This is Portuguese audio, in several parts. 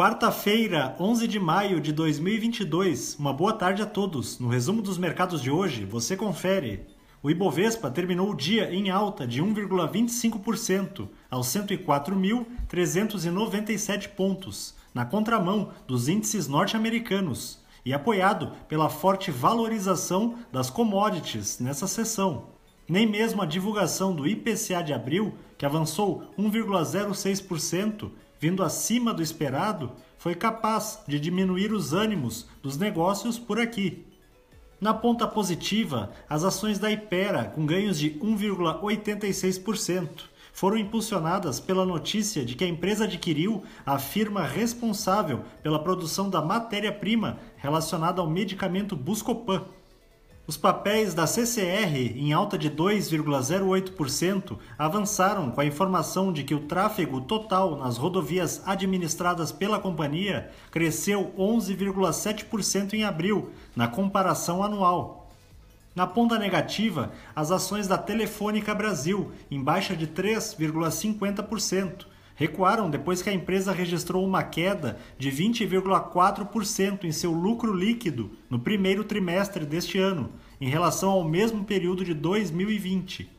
Quarta-feira, 11 de maio de 2022. Uma boa tarde a todos. No resumo dos mercados de hoje, você confere. O Ibovespa terminou o dia em alta de 1,25% aos 104.397 pontos, na contramão dos índices norte-americanos e apoiado pela forte valorização das commodities nessa sessão. Nem mesmo a divulgação do IPCA de abril, que avançou 1,06%, vindo acima do esperado, foi capaz de diminuir os ânimos dos negócios por aqui. Na ponta positiva, as ações da Ipera, com ganhos de 1,86%, foram impulsionadas pela notícia de que a empresa adquiriu a firma responsável pela produção da matéria-prima relacionada ao medicamento Buscopan. Os papéis da CCR, em alta de 2,08%, avançaram com a informação de que o tráfego total nas rodovias administradas pela companhia cresceu 11,7% em abril, na comparação anual. Na ponta negativa, as ações da Telefônica Brasil, em baixa de 3,50%, recuaram depois que a empresa registrou uma queda de 20,4% em seu lucro líquido no primeiro trimestre deste ano, em relação ao mesmo período de 2020.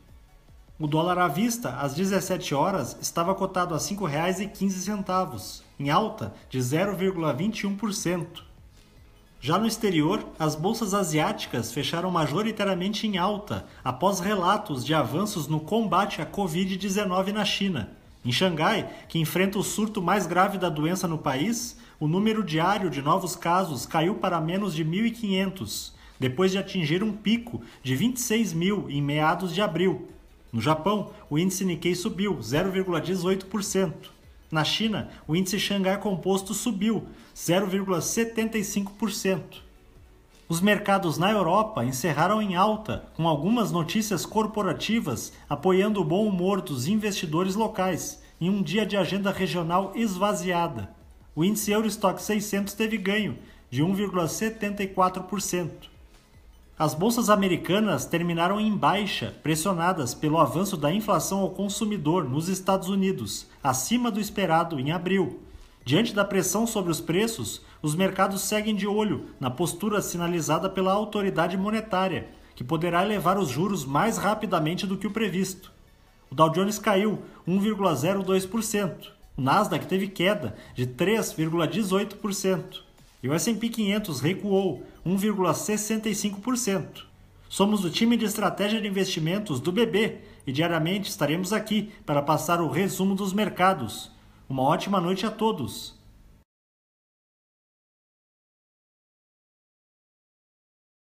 O dólar à vista, às 17 horas, estava cotado a R$ 5,15, em alta de 0,21%. Já no exterior, as bolsas asiáticas fecharam majoritariamente em alta após relatos de avanços no combate à Covid-19 na China em Xangai, que enfrenta o surto mais grave da doença no país, o número diário de novos casos caiu para menos de 1.500, depois de atingir um pico de 26 mil em meados de abril. No Japão, o índice Nikkei subiu 0,18%. Na China, o índice Xangai Composto subiu 0,75%. Os mercados na Europa encerraram em alta, com algumas notícias corporativas apoiando o bom humor dos investidores locais, em um dia de agenda regional esvaziada. O índice Eurostock 600 teve ganho de 1,74%. As bolsas americanas terminaram em baixa, pressionadas pelo avanço da inflação ao consumidor nos Estados Unidos, acima do esperado em abril Diante da pressão sobre os preços, os mercados seguem de olho na postura sinalizada pela autoridade monetária, que poderá elevar os juros mais rapidamente do que o previsto. O Dow Jones caiu 1,02%, o Nasdaq teve queda de 3,18% e o S&P 500 recuou 1,65%. Somos o time de estratégia de investimentos do BB e diariamente estaremos aqui para passar o resumo dos mercados uma ótima noite a todos.